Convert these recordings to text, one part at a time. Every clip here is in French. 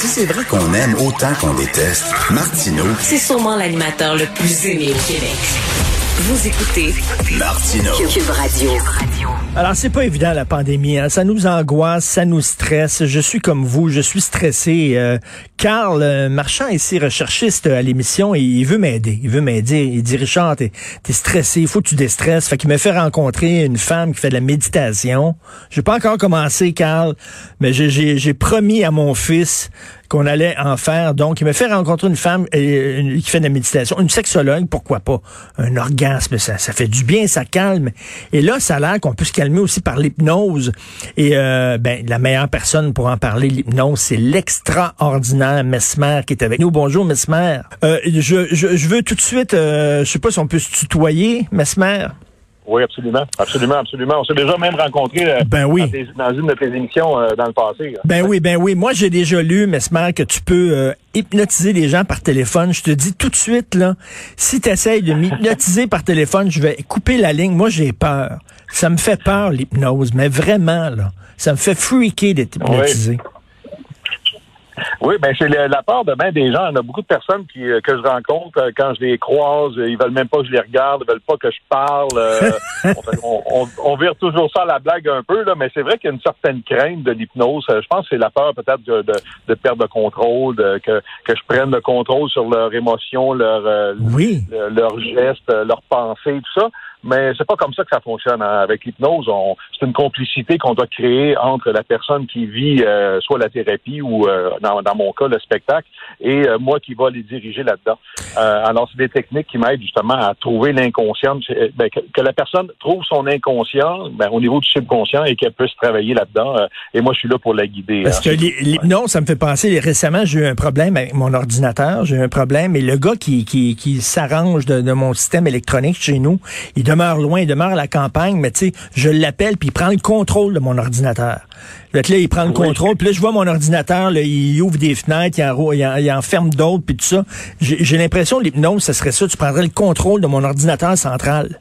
si c'est vrai qu'on aime autant qu'on déteste, Martineau, C'est sûrement l'animateur le plus aimé au Québec. Vous écoutez Martineau. Cube Radio. Alors, c'est pas évident, la pandémie. hein. Ça nous angoisse, ça nous stresse. Je suis comme vous, je suis stressé. Euh, Carl euh, Marchand, ici, recherchiste à l'émission, il veut m'aider. Il veut m'aider. Il dit, Richard, t'es es stressé, il faut que tu déstresses. Fait qu'il me fait rencontrer une femme qui fait de la méditation. J'ai pas encore commencé, Carl, mais j'ai- j'ai j'ai promis à mon fils qu'on allait en faire. Donc, il me fait rencontrer une femme euh, qui fait de la méditation, une sexologue, pourquoi pas. Un orgasme, ça, ça fait du bien, ça calme. Et là, ça a l'air qu'on peut se calmer aussi par l'hypnose. Et euh, ben, la meilleure personne pour en parler, l'hypnose, c'est l'extraordinaire Mesmer qui est avec nous. Bonjour, Mesmer. Euh, je, je, je veux tout de suite, euh, je sais pas si on peut se tutoyer, Mesmer. Oui, absolument. Absolument, absolument. On s'est déjà même rencontrés euh, Ben oui. dans, une de tes émissions euh, dans le passé. là. Ben oui, ben oui. Moi, j'ai déjà lu, Mesmer, que tu peux euh, hypnotiser les gens par téléphone. Je te dis tout de suite, là, si tu essayes de m'hypnotiser par téléphone, je vais couper la ligne. Moi, j'ai peur. Ça me fait peur, l'hypnose, mais vraiment, là. Ça me fait freaker d'être hypnotisé. Oui, ben c'est la part de bien des gens. Il y en a beaucoup de personnes qui, euh, que je rencontre euh, quand je les croise, euh, ils veulent même pas que je les regarde, ils veulent pas que je parle. euh, on, on, vire toujours ça à la blague un peu, là, mais c'est vrai qu'il y a une certaine crainte de l'hypnose. Je pense que c'est la peur peut-être de, de, de perdre le contrôle, de- que, que je prenne le contrôle sur leurs émotions, leur, euh, Oui. le- leurs gestes, euh, leurs pensées, tout ça. Mais c'est pas comme ça que ça fonctionne hein. avec l'hypnose. On, c'est une complicité qu'on doit créer entre la personne qui vit euh, soit la thérapie ou euh, dans, dans mon cas le spectacle et euh, moi qui va les diriger là-dedans. Euh, alors c'est des techniques qui m'aident justement à trouver l'inconscient, C'est- ben, que, que la personne trouve son inconscient ben, au niveau du subconscient et qu'elle puisse travailler là-dedans. euh, et moi je suis là pour la guider. Parce hein. que l'hy- l'hypnose, ça me fait penser, récemment, j'ai eu un problème avec mon ordinateur, j'ai eu un problème, et le gars qui, qui, qui s'arrange de, de mon système électronique chez nous, il demeure loin, il demeure à la campagne, mais tu sais, je l'appelle, puis il prend le contrôle de mon ordinateur. Là, il prend le Oui. contrôle, puis là, je vois mon ordinateur, là, il ouvre des fenêtres, il en, rou- il en, il en ferme d'autres, puis tout ça. J'ai l'impression l'hypnose, ça serait ça, tu prendrais le contrôle de mon ordinateur central.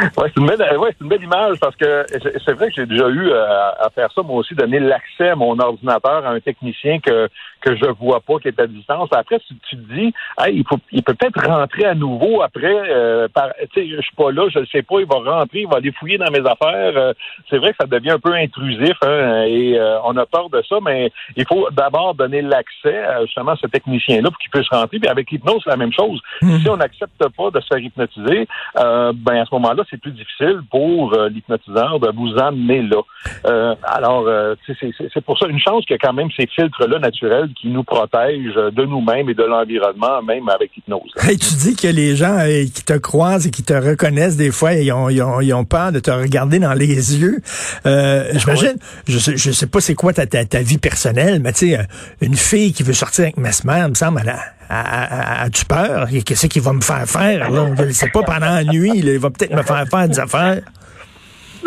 Ouais, c'est une belle, ouais, c'est une belle image parce que c'est vrai que j'ai déjà eu euh, à faire ça, moi aussi, donner l'accès à mon ordinateur à un technicien que que je vois pas, qui est à distance. Après, si tu te dis, hey, il, faut, il peut peut-être rentrer à nouveau après, euh, par, tu sais, je suis pas là, je le sais pas, il va rentrer, il va aller fouiller dans mes affaires. Euh, c'est vrai que ça devient un peu intrusif hein, et euh, on a peur de ça, mais il faut d'abord donner l'accès à justement à ce technicien-là pour qu'il puisse rentrer. Puis avec l'hypnose, c'est la même chose. Si on n'accepte pas de se faire hypnotiser, euh, ben à ce moment-là, c'est plus difficile pour euh, l'hypnotiseur de vous amener là. Euh, alors, euh, tu sais, c'est- pour ça une chance qu'il y a quand même ces filtres-là naturels qui nous protègent de nous-mêmes et de l'environnement, même avec l'hypnose. Hey, tu dis que les gens euh, qui te croisent et qui te reconnaissent des fois, ils ont, ils ont, ils ont peur de te regarder dans les yeux. Euh, J'imagine, je sais, je sais pas c'est quoi ta, ta, ta vie personnelle, mais tu sais, euh, une fille qui veut sortir avec Mesmer, me semble, elle a- as-tu peur? Qu'est-ce qu'il va me faire faire? Là? Je ne sais pas, pendant la nuit, là, il va peut-être me faire faire des affaires.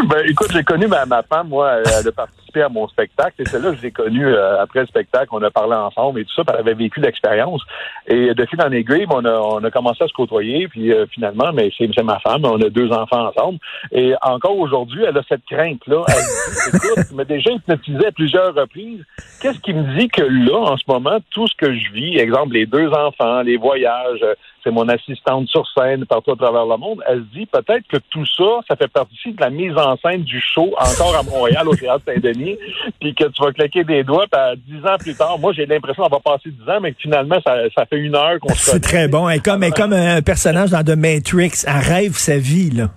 Ben, écoute, j'ai connu ma, ma femme, moi, elle, a à mon spectacle. Et c'est là que je l'ai connue euh, après le spectacle. On a parlé ensemble et tout ça. puis elle avait vécu l'expérience. Et de fil en aiguille, on a, commencé à se côtoyer. Puis euh, finalement, mais c'est c'est ma femme. On a deux enfants ensemble. Et encore aujourd'hui, elle a cette crainte-là. Elle dit, écoute, déjà hypnotisé à plusieurs reprises. Qu'est-ce qui me dit que là, en ce moment, tout ce que je vis, exemple, les deux enfants, les voyages, c'est mon assistante sur scène partout à travers le monde, elle se dit peut-être que tout ça, ça fait partie de la mise en scène du show encore à Montréal au Théâtre Saint-Denis, puis que tu vas claquer des doigts, puis dix ans plus tard, moi j'ai l'impression qu'on va passer dix ans, mais que finalement ça, ça fait une heure qu'on se C'est très bon. Est comme, est comme un personnage dans The Matrix. Elle rêve sa vie, là.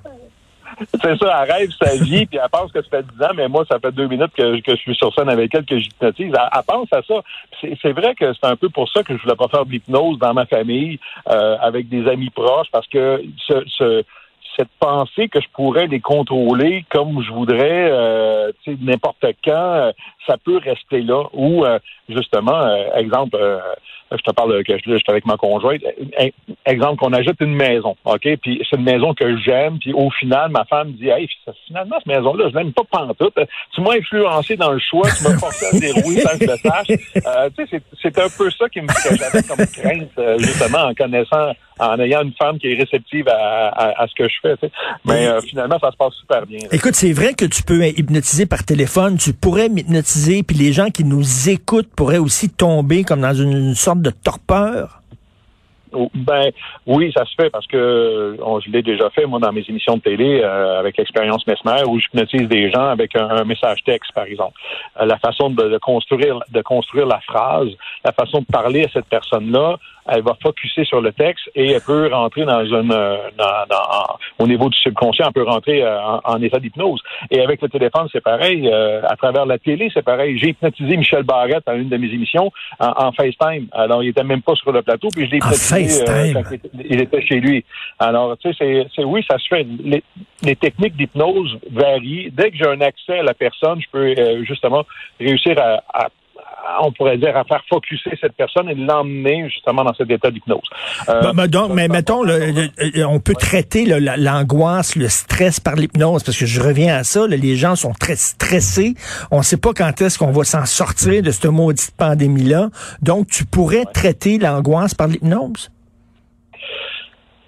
C'est ça, elle rêve sa vie, puis elle pense que ça fait 10 ans, mais moi, ça fait deux minutes que, que je suis sur scène avec elle, que j'hypnotise. Elle, elle pense à ça. C'est c'est vrai que c'est un peu pour ça que je voulais pas faire de l'hypnose dans ma famille, euh, avec des amis proches, parce que ce, ce- cette pensée que je pourrais les contrôler comme je voudrais, euh, tu sais, n'importe quand, euh, ça peut rester là. Ou, euh, justement, euh, exemple, euh, je te parle que je, je suis avec ma conjointe. Exemple, qu'on ajoute une maison, OK? Puis c'est une maison que j'aime, puis au final, ma femme dit Hey, finalement, cette maison-là, je l'aime pas pantoute. Tu m'as influencé dans le choix, tu m'as forcé à dérouiller sans que je le sache. Tu sais, c'est- un peu ça qui me j'avais comme crainte, justement, en connaissant en ayant une femme qui est réceptive à, ce que je fais. Mais euh, finalement, ça se passe super bien. Écoute, c'est vrai que tu peux hypnotiser par téléphone, tu pourrais m'hypnotiser, puis les gens qui nous écoutent pourraient aussi tomber comme dans une sorte de torpeur. Ben oui, ça se fait parce que je l'ai déjà fait moi dans mes émissions de télé euh, avec l'expérience Mesmer où je hypnotise des gens avec un, message texte par exemple. Euh, la façon de, construire de construire la phrase, la façon de parler à cette personne là, elle va focuser sur le texte et elle peut rentrer dans une euh, dans, au niveau du subconscient, elle peut rentrer euh, en, état d'hypnose. Et avec le téléphone, c'est pareil. Euh, à travers la télé, c'est pareil. J'ai hypnotisé Michel Barrette à une de mes émissions en, FaceTime. Alors, il était même pas sur le plateau, puis je l'ai hypnotisé il était chez lui. Alors, tu sais, c'est oui, ça se fait. Les, les techniques d'hypnose varient. Dès que j'ai un accès à la personne, je peux justement réussir à, à on pourrait dire, à faire focuser cette personne et l'emmener justement dans cet état d'hypnose. Euh, ben, ben, donc, mais mettons, on peut traiter l'angoisse, le stress par l'hypnose, parce que je reviens à ça, les gens sont très stressés. On ne sait pas quand est-ce qu'on va s'en sortir de cette maudite pandémie-là. Donc, tu pourrais traiter l'angoisse par l'hypnose?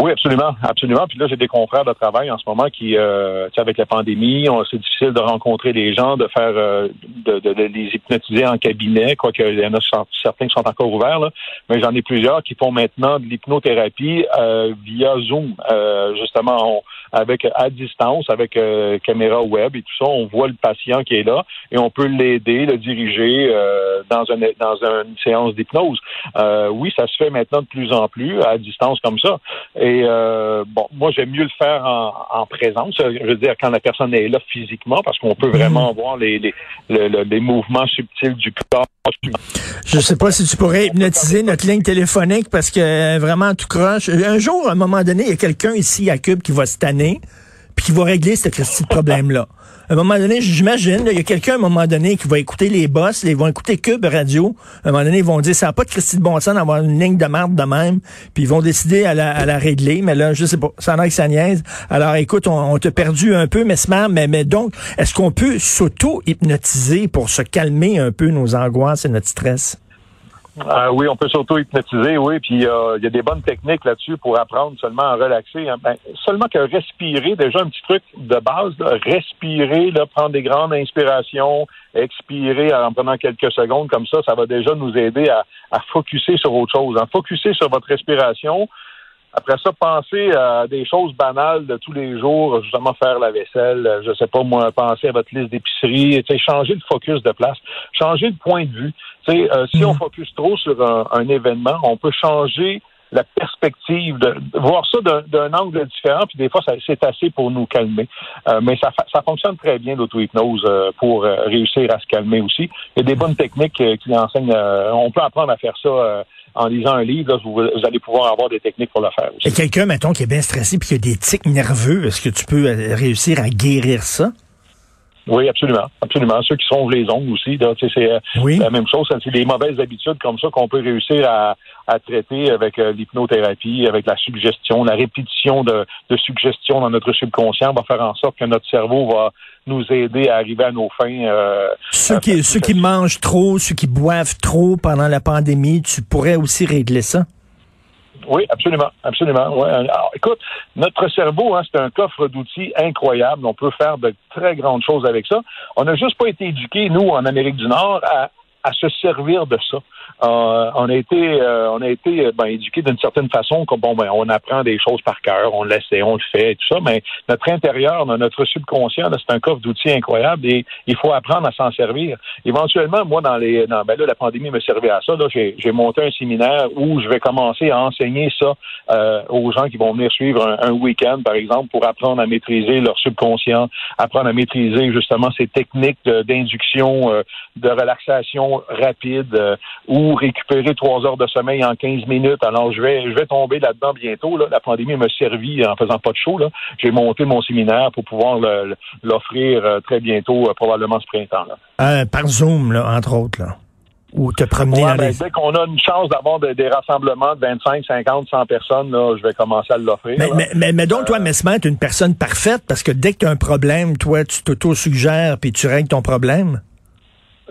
Oui, absolument, absolument. Puis là, j'ai des confrères de travail en ce moment qui, euh, avec la pandémie, c'est difficile de rencontrer des gens, de faire, euh, de, de, les hypnotiser en cabinet, quoique il y en a certains qui sont encore ouverts, là, mais j'en ai plusieurs qui font maintenant de l'hypnothérapie euh, via Zoom. Euh, justement, avec à distance, avec euh, caméra web et tout ça, on voit le patient qui est là et on peut l'aider, le diriger euh, dans, une, dans une séance d'hypnose. Oui, ça se fait maintenant de plus en plus à distance comme ça. Bon, moi j'aime mieux le faire en, en, présence, je veux dire quand la personne est là physiquement, parce qu'on peut vraiment voir les, les, les mouvements subtils du corps. Je sais pas si tu pourrais hypnotiser notre ligne téléphonique parce que vraiment tout croche. Un jour, à un moment donné, il y a quelqu'un ici à Cube qui va se tanner puis qui va régler ce problème-là. À un moment donné, j'imagine, il y a quelqu'un à un moment donné qui va écouter les boss, ils vont écouter Cube Radio. À un moment donné, ils vont dire, ça n'a pas de Christy de d'avoir une ligne de marde de même. Puis ils vont décider à la, régler. Mais là, je sais pas, ça en a que ça niaise. Alors écoute, on, t'a perdu un peu, Mesmer, mais, mais donc, est-ce qu'on peut s'auto-hypnotiser pour se calmer un peu nos angoisses et notre stress? Ah oui, on peut surtout hypnotiser, oui. Puis euh, il y a des bonnes techniques là-dessus pour apprendre seulement à relaxer. Hein. Ben, seulement que respirer, déjà un petit truc de base, respirer, là, prendre des grandes inspirations, expirer en prenant quelques secondes comme ça, ça va déjà nous aider à, à focuser sur autre chose. En hein. focuser sur votre respiration, après ça, pensez à des choses banales de tous les jours, justement faire la vaisselle, je sais pas moi, penser à votre liste d'épicerie, changer le focus de place, changer de point de vue. Euh, si on mm. focus trop sur un, événement, on peut changer la perspective, de, voir ça d'un angle différent, puis des fois, c'est assez pour nous calmer. Euh, mais ça, ça fonctionne très bien, l'auto-hypnose, euh, pour euh, réussir à se calmer aussi. Il y a des bonnes techniques qui enseignent. on peut apprendre à faire ça en lisant un livre, vous, allez pouvoir avoir des techniques pour le faire aussi. Et quelqu'un, mettons, qui est bien stressé puis qui a des tics nerveux, est-ce que tu peux euh, réussir à guérir ça? Oui, absolument. Absolument. Ceux qui sont les ongles aussi, c'est euh, la même chose. C'est des mauvaises habitudes comme ça qu'on peut réussir à, traiter avec euh, l'hypnothérapie, avec la suggestion, la répétition de, de suggestions dans notre subconscient va faire en sorte que notre cerveau va nous aider à arriver à nos fins. Euh, ceux qui, ceux qui mangent trop, ceux qui boivent trop pendant la pandémie, tu pourrais aussi régler ça? Oui, absolument, absolument. Écoute, notre cerveau, hein, c'est un coffre d'outils incroyable. On peut faire de très grandes choses avec ça. On n'a juste pas été éduqués, nous, en Amérique du Nord, à, à se servir de ça. Euh, on a été, euh, on a été ben, éduqués d'une certaine façon, comme bon, ben, on apprend des choses par cœur, on l'essaie, on le fait, et tout ça, mais notre intérieur, notre subconscient, c'est un coffre d'outils incroyable et il faut apprendre à s'en servir. Éventuellement, moi, dans les, dans, ben là, la pandémie me servait à ça. Là, j'ai, monté un séminaire où je vais commencer à enseigner ça euh, aux gens qui vont venir suivre un, un week-end, par exemple, pour apprendre à maîtriser leur subconscient, apprendre à maîtriser justement ces techniques d'induction, de relaxation rapide, ou récupérer trois heures de sommeil en 15 minutes. Alors, je vais, je vais tomber là-dedans bientôt. Là. La pandémie m'a servi en faisant pas de show. J'ai monté mon séminaire pour pouvoir l'offrir euh, très bientôt, euh, probablement ce printemps. Euh, par Zoom, là, entre autres. Là. Ou te promener ben, Dès qu'on a une chance d'avoir des rassemblements de 25, 50, 100 personnes, là, je vais commencer à l'offrir. Mais, mais, mais, donc, toi, Mesmer, tu es une personne parfaite parce que dès que tu as un problème, toi, tu t'auto-suggères puis tu règles ton problème?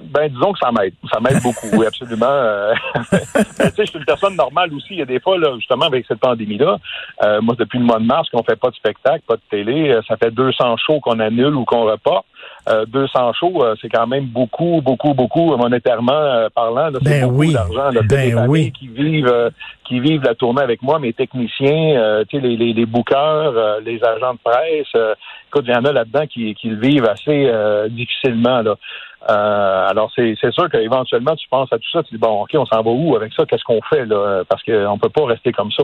Ben, disons que ça m'aide. Ça m'aide beaucoup, oui, absolument. Euh, tu sais, je suis une personne normale aussi. Il y a des fois, là, justement, avec cette pandémie-là, euh, moi, depuis le mois de mars, qu'on fait pas de spectacle, pas de télé, ça fait 200 shows qu'on annule ou qu'on reporte. 200 shows, c'est quand même beaucoup, beaucoup, beaucoup monétairement parlant. C'est ben beaucoup oui. d'argent. Ben oui. qui vivent, qui vivent la tournée avec moi, mes techniciens, tu sais, les, les, les bookers, les agents de presse. écoute, il y en a là-dedans qui, qui le vivent assez difficilement. Là. Euh, alors, c'est sûr qu'éventuellement, tu penses à tout ça, tu dis, bon, OK, on s'en va où avec ça? Qu'est-ce qu'on fait? là? Parce qu'on peut pas rester comme ça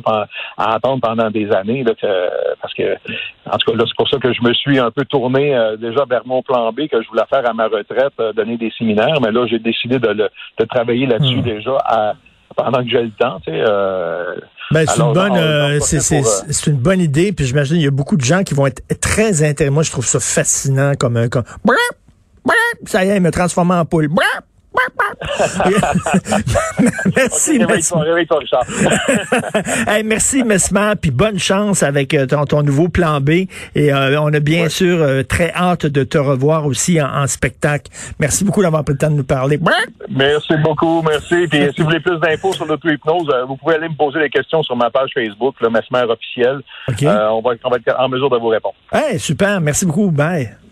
à attendre pendant des années. Là, parce que, en tout cas, là, c'est pour ça que je me suis un peu tourné euh, déjà vers mon plan B que je voulais faire à ma retraite, euh, donner des séminaires. Mais là, j'ai décidé de, de travailler là-dessus hmm. déjà à, pendant que j'ai le temps. Tu sais, ben, c'est une bonne, c'est une bonne idée. Puis j'imagine il y a beaucoup de gens qui vont être très intéressés. Moi, je trouve ça fascinant comme un comme ça y est, il me transforme en poule. merci, hey, merci, Mesmer, puis bonne chance avec euh, ton, ton, nouveau plan B. Et euh, on a bien sûr euh, très hâte de te revoir aussi en, spectacle. Merci beaucoup d'avoir pris le temps de nous parler. Merci beaucoup, merci. Puis si vous voulez plus d'infos sur l'auto-hypnose, vous pouvez aller me poser des questions sur ma page Facebook, le Mesmer officiel. on, va, on va être en mesure de vous répondre. Hey, super, merci beaucoup. Bye.